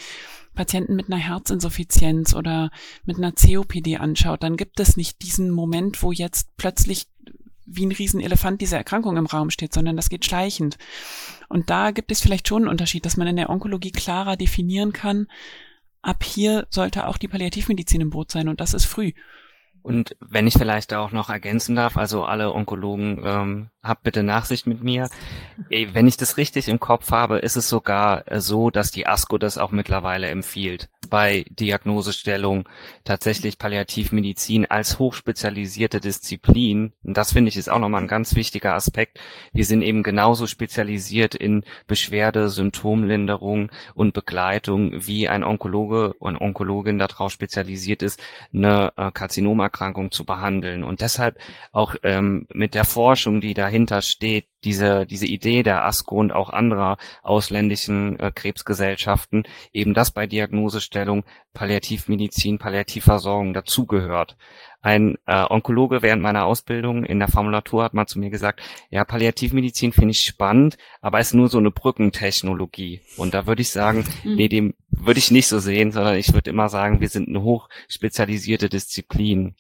Patienten mit einer Herzinsuffizienz oder mit einer COPD anschaut, dann gibt es nicht diesen Moment, wo jetzt plötzlich wie ein Riesenelefant diese Erkrankung im Raum steht, sondern das geht schleichend. Und da gibt es vielleicht schon einen Unterschied, dass man in der Onkologie klarer definieren kann, ab hier sollte auch die Palliativmedizin im Boot sein und das ist früh. Und wenn ich vielleicht auch noch ergänzen darf, also alle Onkologen, ähm, habt bitte Nachsicht mit mir. Wenn ich das richtig im Kopf habe, ist es sogar äh, so, dass die ASCO das auch mittlerweile empfiehlt, bei Diagnosestellung tatsächlich Palliativmedizin als hochspezialisierte Disziplin. Und das finde ich ist auch nochmal ein ganz wichtiger Aspekt. Wir sind eben genauso spezialisiert in Beschwerde, Symptomlinderung und Begleitung, wie ein Onkologe und Onkologin darauf spezialisiert ist, eine äh, Karzinomerkrankung zu behandeln. Und deshalb auch ähm, mit der Forschung, die da dahinter steht, diese, diese Idee der ASCO und auch anderer ausländischen äh, Krebsgesellschaften, eben das bei Diagnosestellung Palliativmedizin, Palliativversorgung dazugehört. Ein äh, Onkologe während meiner Ausbildung in der Formulatur hat mal zu mir gesagt, ja, Palliativmedizin finde ich spannend, aber ist nur so eine Brückentechnologie. Und da würde ich sagen, mhm. nee, dem würde ich nicht so sehen, sondern ich würde immer sagen, wir sind eine hochspezialisierte Disziplin.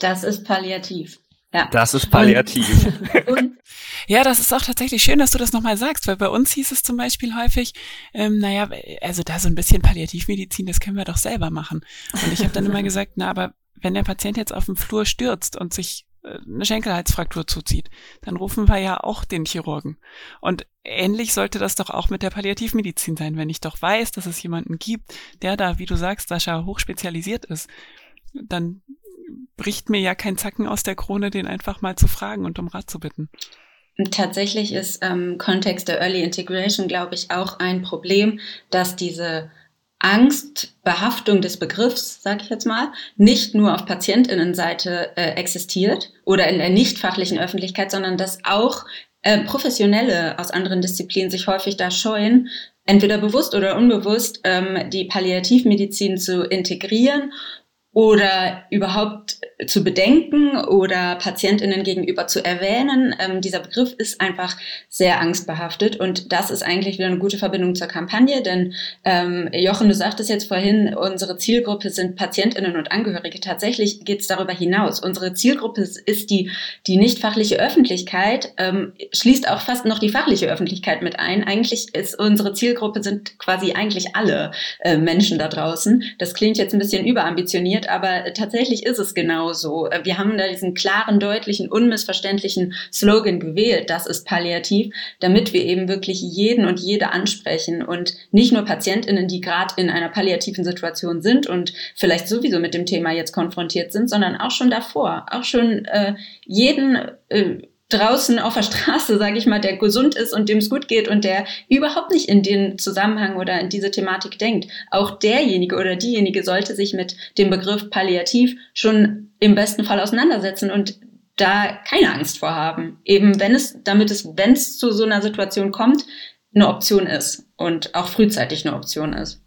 Das ist palliativ. Ja. Das ist palliativ. Und, und ja, das ist auch tatsächlich schön, dass du das nochmal sagst, weil bei uns hieß es zum Beispiel häufig, ähm, naja, also da so ein bisschen Palliativmedizin, das können wir doch selber machen. Und ich habe dann immer gesagt, na, aber wenn der Patient jetzt auf dem Flur stürzt und sich äh, eine Schenkelhalsfraktur zuzieht, dann rufen wir ja auch den Chirurgen. Und ähnlich sollte das doch auch mit der Palliativmedizin sein. Wenn ich doch weiß, dass es jemanden gibt, der da, wie du sagst, Sascha, hochspezialisiert ist, dann bricht mir ja kein Zacken aus der Krone, den einfach mal zu fragen und um Rat zu bitten. Tatsächlich ist im ähm, Kontext der Early Integration, glaube ich, auch ein Problem, dass diese Angstbehaftung des Begriffs, sage ich jetzt mal, nicht nur auf Patientinnenseite äh, existiert oder in der nicht fachlichen Öffentlichkeit, sondern dass auch äh, Professionelle aus anderen Disziplinen sich häufig da scheuen, entweder bewusst oder unbewusst ähm, die Palliativmedizin zu integrieren oder überhaupt zu bedenken oder Patientinnen gegenüber zu erwähnen. Ähm, dieser Begriff ist einfach sehr angstbehaftet und das ist eigentlich wieder eine gute Verbindung zur Kampagne, denn ähm, Jochen, du sagtest jetzt vorhin, unsere Zielgruppe sind Patientinnen und Angehörige. Tatsächlich geht es darüber hinaus. Unsere Zielgruppe ist die, die nicht fachliche Öffentlichkeit, ähm, schließt auch fast noch die fachliche Öffentlichkeit mit ein. Eigentlich ist unsere Zielgruppe sind quasi eigentlich alle äh, Menschen da draußen. Das klingt jetzt ein bisschen überambitioniert formuliert, aber tatsächlich ist es genau so. Wir haben da diesen klaren, deutlichen, unmissverständlichen Slogan gewählt, das ist palliativ, damit wir eben wirklich jeden und jede ansprechen und nicht nur Patientinnen, die gerade in einer palliativen Situation sind und vielleicht sowieso mit dem Thema jetzt konfrontiert sind, sondern auch schon davor, auch schon äh, jeden äh, draußen auf der Straße, sage ich mal, der gesund ist und dem es gut geht und der überhaupt nicht in den Zusammenhang oder in diese Thematik denkt. Auch derjenige oder diejenige sollte sich mit dem Begriff Palliativ schon im besten Fall auseinandersetzen und da keine Angst vor haben. Eben wenn es, damit es, wenn es zu so einer Situation kommt, eine Option ist und auch frühzeitig eine Option ist.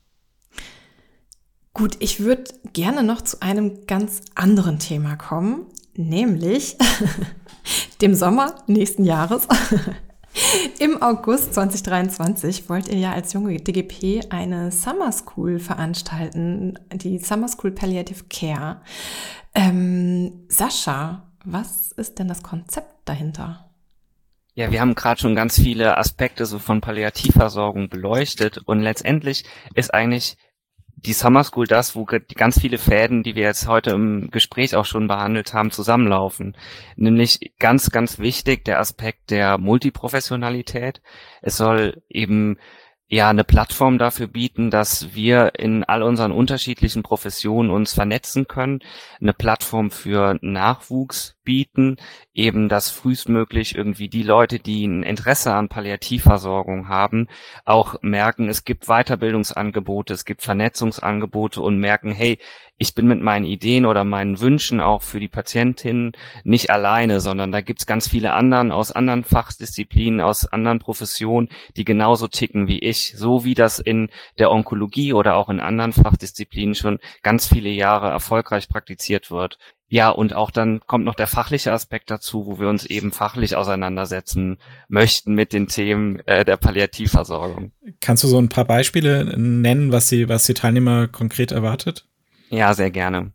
Gut, ich würde gerne noch zu einem ganz anderen Thema kommen, nämlich dem Sommer nächsten Jahres. Im August 2023 wollt ihr ja als junge DGP eine Summer School veranstalten, die Summer School Palliative Care. Ähm, Sascha, was ist denn das Konzept dahinter? Ja, wir haben gerade schon ganz viele Aspekte so von Palliativversorgung beleuchtet und letztendlich ist eigentlich die Summer School das, wo ganz viele Fäden, die wir jetzt heute im Gespräch auch schon behandelt haben, zusammenlaufen. Nämlich ganz, ganz wichtig der Aspekt der Multiprofessionalität. Es soll eben ja eine Plattform dafür bieten, dass wir in all unseren unterschiedlichen Professionen uns vernetzen können, eine Plattform für Nachwuchs bieten, eben dass frühestmöglich irgendwie die Leute, die ein Interesse an Palliativversorgung haben, auch merken, es gibt Weiterbildungsangebote, es gibt Vernetzungsangebote und merken, hey, ich bin mit meinen Ideen oder meinen Wünschen auch für die Patientin nicht alleine, sondern da gibt's ganz viele anderen aus anderen Fachdisziplinen, aus anderen Professionen, die genauso ticken wie ich, so wie das in der Onkologie oder auch in anderen Fachdisziplinen schon ganz viele Jahre erfolgreich praktiziert wird. Ja, und auch dann kommt noch der fachliche Aspekt dazu, wo wir uns eben fachlich auseinandersetzen möchten mit den Themen äh, der Palliativversorgung. Kannst du so ein paar Beispiele nennen, was die, was die Teilnehmer konkret erwartet? Ja, sehr gerne.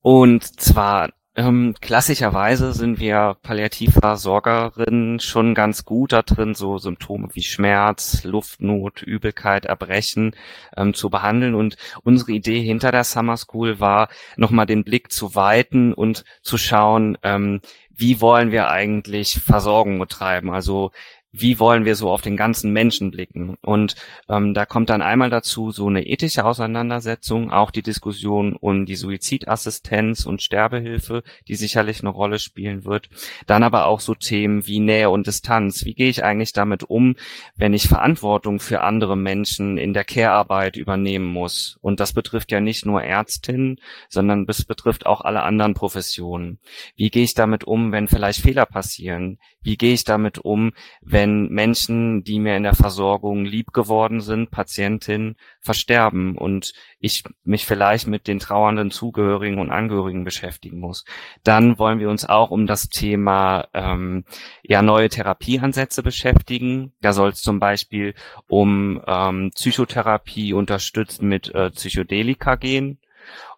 Und zwar ähm, klassischerweise sind wir Palliativversorgerinnen schon ganz gut da drin, so Symptome wie Schmerz, Luftnot, Übelkeit, Erbrechen ähm, zu behandeln. Und unsere Idee hinter der Summer School war, nochmal den Blick zu weiten und zu schauen, ähm, wie wollen wir eigentlich Versorgung betreiben? Also wie wollen wir so auf den ganzen Menschen blicken? Und ähm, da kommt dann einmal dazu so eine ethische Auseinandersetzung, auch die Diskussion um die Suizidassistenz und Sterbehilfe, die sicherlich eine Rolle spielen wird. Dann aber auch so Themen wie Nähe und Distanz. Wie gehe ich eigentlich damit um, wenn ich Verantwortung für andere Menschen in der Care-Arbeit übernehmen muss? Und das betrifft ja nicht nur Ärztinnen, sondern es betrifft auch alle anderen Professionen. Wie gehe ich damit um, wenn vielleicht Fehler passieren? Wie gehe ich damit um, wenn Menschen, die mir in der Versorgung lieb geworden sind, Patientinnen, versterben und ich mich vielleicht mit den trauernden Zugehörigen und Angehörigen beschäftigen muss? Dann wollen wir uns auch um das Thema ähm, ja neue Therapieansätze beschäftigen. Da soll es zum Beispiel um ähm, Psychotherapie unterstützt mit äh, Psychedelika gehen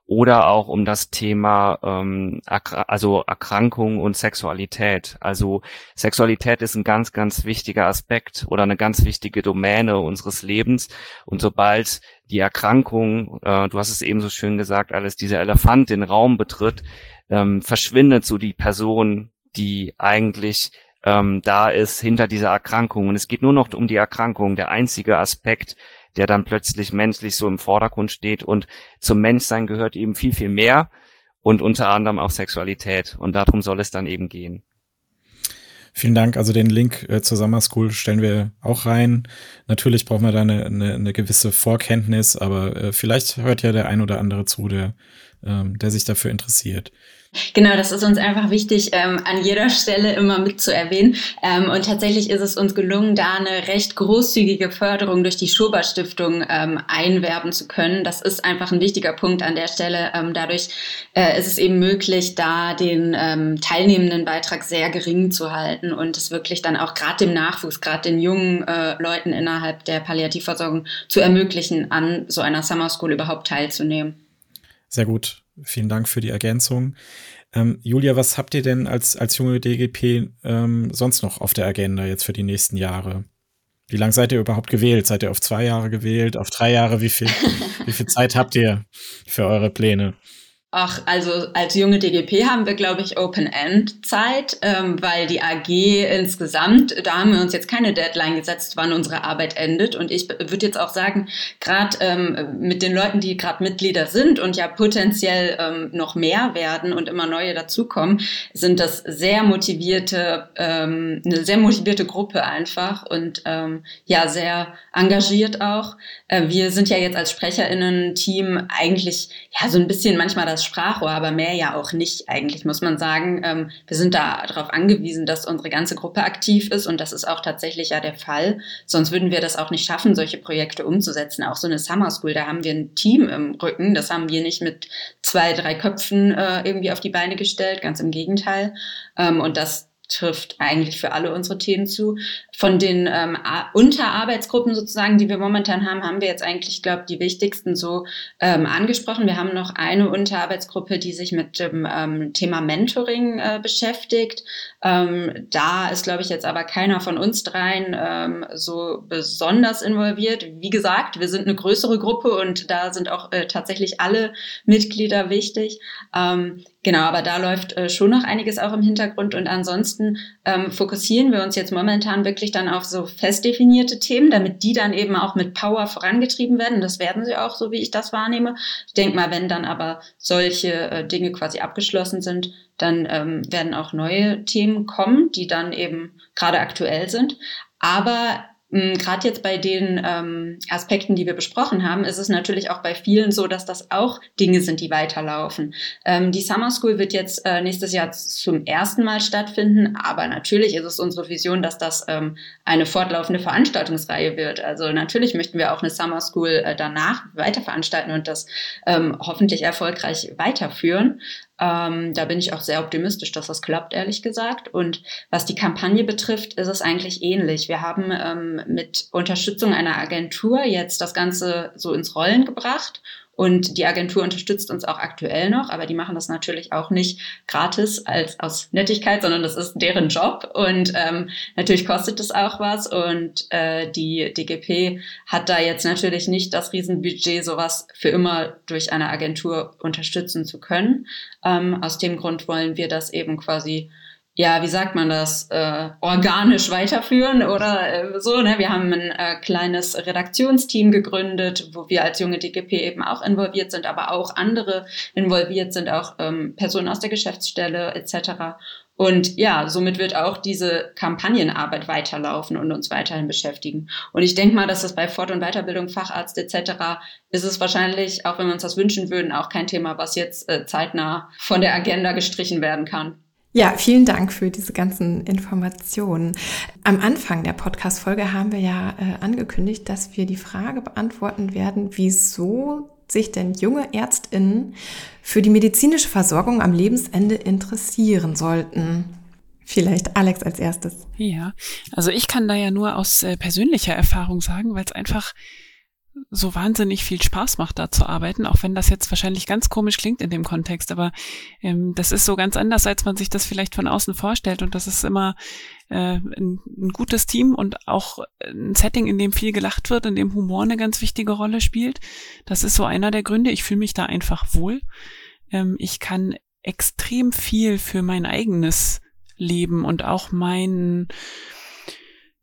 oder auch um das Thema ähm, also Erkrankung und Sexualität. Also Sexualität ist ein ganz, ganz wichtiger Aspekt oder eine ganz wichtige Domäne unseres Lebens. Und sobald die Erkrankung, äh, du hast es eben so schön gesagt, alles dieser Elefant den Raum betritt, ähm, verschwindet so die Person, die eigentlich ähm, da ist hinter dieser Erkrankung. Und es geht nur noch um die Erkrankung. Der einzige Aspekt, der dann plötzlich menschlich so im Vordergrund steht und zum Menschsein gehört eben viel, viel mehr und unter anderem auch Sexualität und darum soll es dann eben gehen. Vielen Dank. Also den Link äh, zur Summer School stellen wir auch rein. Natürlich brauchen wir da eine, eine, eine gewisse Vorkenntnis, aber äh, vielleicht hört ja der ein oder andere zu, der, ähm, der sich dafür interessiert. Genau, das ist uns einfach wichtig, ähm, an jeder Stelle immer mit zu erwähnen. Ähm, und tatsächlich ist es uns gelungen, da eine recht großzügige Förderung durch die Schober Stiftung ähm, einwerben zu können. Das ist einfach ein wichtiger Punkt an der Stelle. Ähm, dadurch äh, ist es eben möglich, da den ähm, teilnehmenden Beitrag sehr gering zu halten und es wirklich dann auch gerade dem Nachwuchs, gerade den jungen äh, Leuten innerhalb der Palliativversorgung zu ermöglichen, an so einer Summer School überhaupt teilzunehmen. Sehr gut. Vielen Dank für die Ergänzung. Ähm, Julia, was habt ihr denn als, als junge DGP ähm, sonst noch auf der Agenda jetzt für die nächsten Jahre? Wie lange seid ihr überhaupt gewählt? Seid ihr auf zwei Jahre gewählt? Auf drei Jahre? Wie viel, wie viel Zeit habt ihr für eure Pläne? Ach, also als junge DGP haben wir, glaube ich, Open-End-Zeit, ähm, weil die AG insgesamt, da haben wir uns jetzt keine Deadline gesetzt, wann unsere Arbeit endet. Und ich würde jetzt auch sagen, gerade ähm, mit den Leuten, die gerade Mitglieder sind und ja potenziell ähm, noch mehr werden und immer neue dazukommen, sind das sehr motivierte, ähm, eine sehr motivierte Gruppe einfach und ähm, ja, sehr engagiert auch. Äh, wir sind ja jetzt als SprecherInnen-Team eigentlich ja so ein bisschen manchmal das Sprachrohr, aber mehr ja auch nicht eigentlich, muss man sagen. Ähm, wir sind da darauf angewiesen, dass unsere ganze Gruppe aktiv ist und das ist auch tatsächlich ja der Fall. Sonst würden wir das auch nicht schaffen, solche Projekte umzusetzen. Auch so eine Summer School, da haben wir ein Team im Rücken. Das haben wir nicht mit zwei, drei Köpfen äh, irgendwie auf die Beine gestellt, ganz im Gegenteil. Ähm, und das trifft eigentlich für alle unsere Themen zu. Von den ähm, Unterarbeitsgruppen sozusagen, die wir momentan haben, haben wir jetzt eigentlich, glaube die wichtigsten so ähm, angesprochen. Wir haben noch eine Unterarbeitsgruppe, die sich mit dem ähm, Thema Mentoring äh, beschäftigt. Ähm, da ist, glaube ich, jetzt aber keiner von uns dreien ähm, so besonders involviert. Wie gesagt, wir sind eine größere Gruppe und da sind auch äh, tatsächlich alle Mitglieder wichtig. Ähm, Genau, aber da läuft äh, schon noch einiges auch im Hintergrund und ansonsten ähm, fokussieren wir uns jetzt momentan wirklich dann auf so fest definierte Themen, damit die dann eben auch mit Power vorangetrieben werden. Das werden sie auch, so wie ich das wahrnehme. Ich denke mal, wenn dann aber solche äh, Dinge quasi abgeschlossen sind, dann ähm, werden auch neue Themen kommen, die dann eben gerade aktuell sind. Aber gerade jetzt bei den ähm, Aspekten, die wir besprochen haben, ist es natürlich auch bei vielen so, dass das auch Dinge sind, die weiterlaufen. Ähm, die Summer School wird jetzt äh, nächstes Jahr zum ersten Mal stattfinden, aber natürlich ist es unsere Vision, dass das ähm, eine fortlaufende Veranstaltungsreihe wird. Also natürlich möchten wir auch eine Summer School äh, danach weiter veranstalten und das ähm, hoffentlich erfolgreich weiterführen. Ähm, da bin ich auch sehr optimistisch, dass das klappt, ehrlich gesagt. Und was die Kampagne betrifft, ist es eigentlich ähnlich. Wir haben ähm, mit Unterstützung einer Agentur jetzt das Ganze so ins Rollen gebracht und die Agentur unterstützt uns auch aktuell noch, aber die machen das natürlich auch nicht gratis als aus Nettigkeit, sondern das ist deren Job und ähm, natürlich kostet es auch was und äh, die DGP hat da jetzt natürlich nicht das Riesenbudget, sowas für immer durch eine Agentur unterstützen zu können. Ähm, aus dem Grund wollen wir das eben quasi ja, wie sagt man das, äh, organisch weiterführen oder äh, so. Ne? Wir haben ein äh, kleines Redaktionsteam gegründet, wo wir als junge DGP eben auch involviert sind, aber auch andere involviert sind, auch ähm, Personen aus der Geschäftsstelle etc. Und ja, somit wird auch diese Kampagnenarbeit weiterlaufen und uns weiterhin beschäftigen. Und ich denke mal, dass das bei Fort- und Weiterbildung, Facharzt etc. ist es wahrscheinlich, auch wenn wir uns das wünschen würden, auch kein Thema, was jetzt äh, zeitnah von der Agenda gestrichen werden kann. Ja, vielen Dank für diese ganzen Informationen. Am Anfang der Podcast-Folge haben wir ja äh, angekündigt, dass wir die Frage beantworten werden, wieso sich denn junge Ärztinnen für die medizinische Versorgung am Lebensende interessieren sollten. Vielleicht Alex als erstes. Ja, also ich kann da ja nur aus äh, persönlicher Erfahrung sagen, weil es einfach so wahnsinnig viel Spaß macht, da zu arbeiten, auch wenn das jetzt wahrscheinlich ganz komisch klingt in dem Kontext, aber ähm, das ist so ganz anders, als man sich das vielleicht von außen vorstellt und das ist immer äh, ein, ein gutes Team und auch ein Setting, in dem viel gelacht wird, in dem Humor eine ganz wichtige Rolle spielt. Das ist so einer der Gründe. Ich fühle mich da einfach wohl. Ähm, ich kann extrem viel für mein eigenes Leben und auch meinen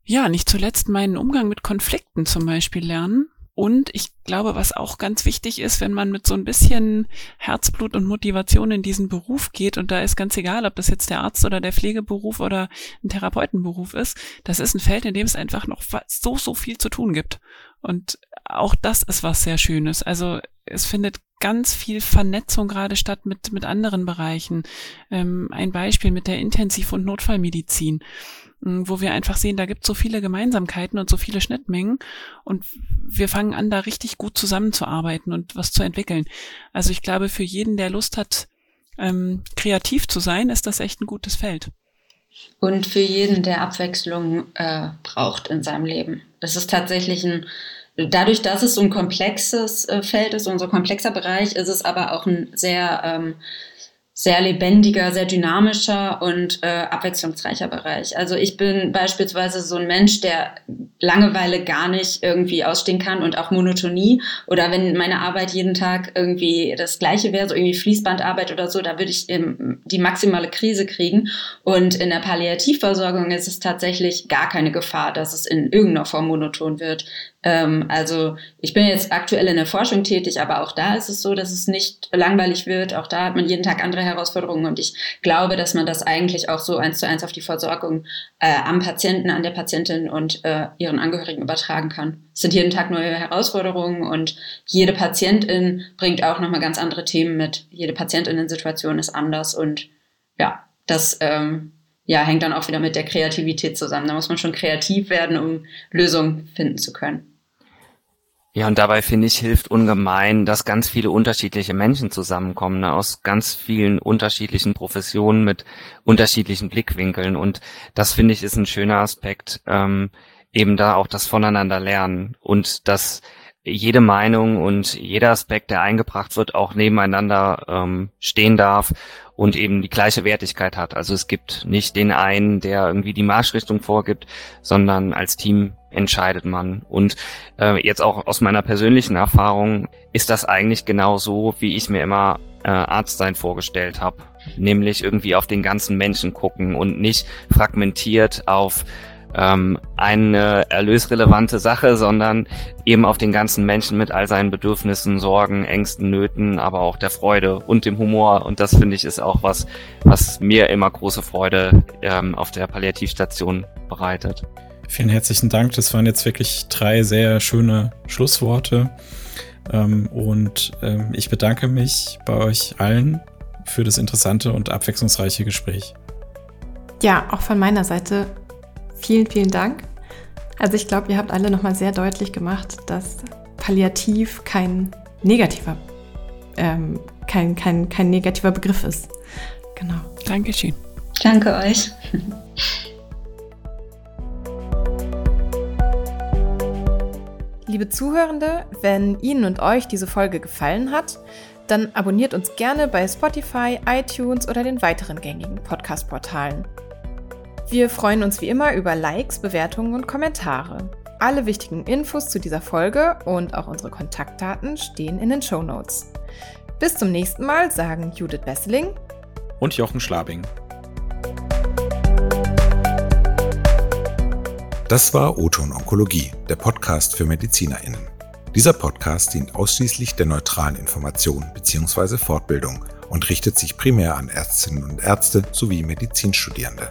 ja, nicht zuletzt meinen Umgang mit Konflikten zum Beispiel lernen. Und ich glaube, was auch ganz wichtig ist, wenn man mit so ein bisschen Herzblut und Motivation in diesen Beruf geht, und da ist ganz egal, ob das jetzt der Arzt oder der Pflegeberuf oder ein Therapeutenberuf ist, das ist ein Feld, in dem es einfach noch so, so viel zu tun gibt. Und auch das ist was sehr Schönes. Also es findet ganz viel Vernetzung gerade statt mit, mit anderen Bereichen. Ähm, ein Beispiel mit der Intensiv- und Notfallmedizin wo wir einfach sehen, da gibt es so viele Gemeinsamkeiten und so viele Schnittmengen und wir fangen an, da richtig gut zusammenzuarbeiten und was zu entwickeln. Also ich glaube, für jeden, der Lust hat, ähm, kreativ zu sein, ist das echt ein gutes Feld. Und für jeden, der Abwechslung äh, braucht in seinem Leben. Das ist tatsächlich ein, dadurch, dass es so ein komplexes äh, Feld ist und so komplexer Bereich, ist es aber auch ein sehr ähm, sehr lebendiger, sehr dynamischer und äh, abwechslungsreicher Bereich. Also ich bin beispielsweise so ein Mensch, der Langeweile gar nicht irgendwie ausstehen kann und auch Monotonie. Oder wenn meine Arbeit jeden Tag irgendwie das gleiche wäre, so irgendwie Fließbandarbeit oder so, da würde ich eben die maximale Krise kriegen. Und in der Palliativversorgung ist es tatsächlich gar keine Gefahr, dass es in irgendeiner Form monoton wird. Ähm, also ich bin jetzt aktuell in der Forschung tätig, aber auch da ist es so, dass es nicht langweilig wird. Auch da hat man jeden Tag andere Herausforderungen und ich glaube, dass man das eigentlich auch so eins zu eins auf die Versorgung äh, am Patienten, an der Patientin und äh, ihren Angehörigen übertragen kann. Es sind jeden Tag neue Herausforderungen und jede Patientin bringt auch nochmal ganz andere Themen mit. Jede Patientinnen-Situation ist anders und ja, das ähm, ja, hängt dann auch wieder mit der Kreativität zusammen. Da muss man schon kreativ werden, um Lösungen finden zu können. Ja, und dabei finde ich, hilft ungemein, dass ganz viele unterschiedliche Menschen zusammenkommen, ne, aus ganz vielen unterschiedlichen Professionen mit unterschiedlichen Blickwinkeln. Und das finde ich ist ein schöner Aspekt, ähm, eben da auch das Voneinander lernen und dass jede Meinung und jeder Aspekt, der eingebracht wird, auch nebeneinander ähm, stehen darf und eben die gleiche Wertigkeit hat. Also es gibt nicht den einen, der irgendwie die Marschrichtung vorgibt, sondern als Team entscheidet man. Und äh, jetzt auch aus meiner persönlichen Erfahrung ist das eigentlich genau so, wie ich mir immer äh, Arzt sein vorgestellt habe. Nämlich irgendwie auf den ganzen Menschen gucken und nicht fragmentiert auf ähm, eine erlösrelevante Sache, sondern eben auf den ganzen Menschen mit all seinen Bedürfnissen, Sorgen, Ängsten, Nöten, aber auch der Freude und dem Humor. Und das finde ich ist auch was, was mir immer große Freude ähm, auf der Palliativstation bereitet. Vielen herzlichen Dank. Das waren jetzt wirklich drei sehr schöne Schlussworte. Ähm, und ähm, ich bedanke mich bei euch allen für das interessante und abwechslungsreiche Gespräch. Ja, auch von meiner Seite vielen, vielen Dank. Also ich glaube, ihr habt alle nochmal sehr deutlich gemacht, dass Palliativ kein negativer, ähm, kein, kein, kein negativer Begriff ist. Genau. Dankeschön. Danke euch. Liebe Zuhörende, wenn Ihnen und euch diese Folge gefallen hat, dann abonniert uns gerne bei Spotify, iTunes oder den weiteren gängigen Podcast-Portalen. Wir freuen uns wie immer über Likes, Bewertungen und Kommentare. Alle wichtigen Infos zu dieser Folge und auch unsere Kontaktdaten stehen in den Show Notes. Bis zum nächsten Mal sagen Judith Besseling und Jochen Schlabing. Das war Oton Onkologie, der Podcast für MedizinerInnen. Dieser Podcast dient ausschließlich der neutralen Information bzw. Fortbildung und richtet sich primär an Ärztinnen und Ärzte sowie Medizinstudierende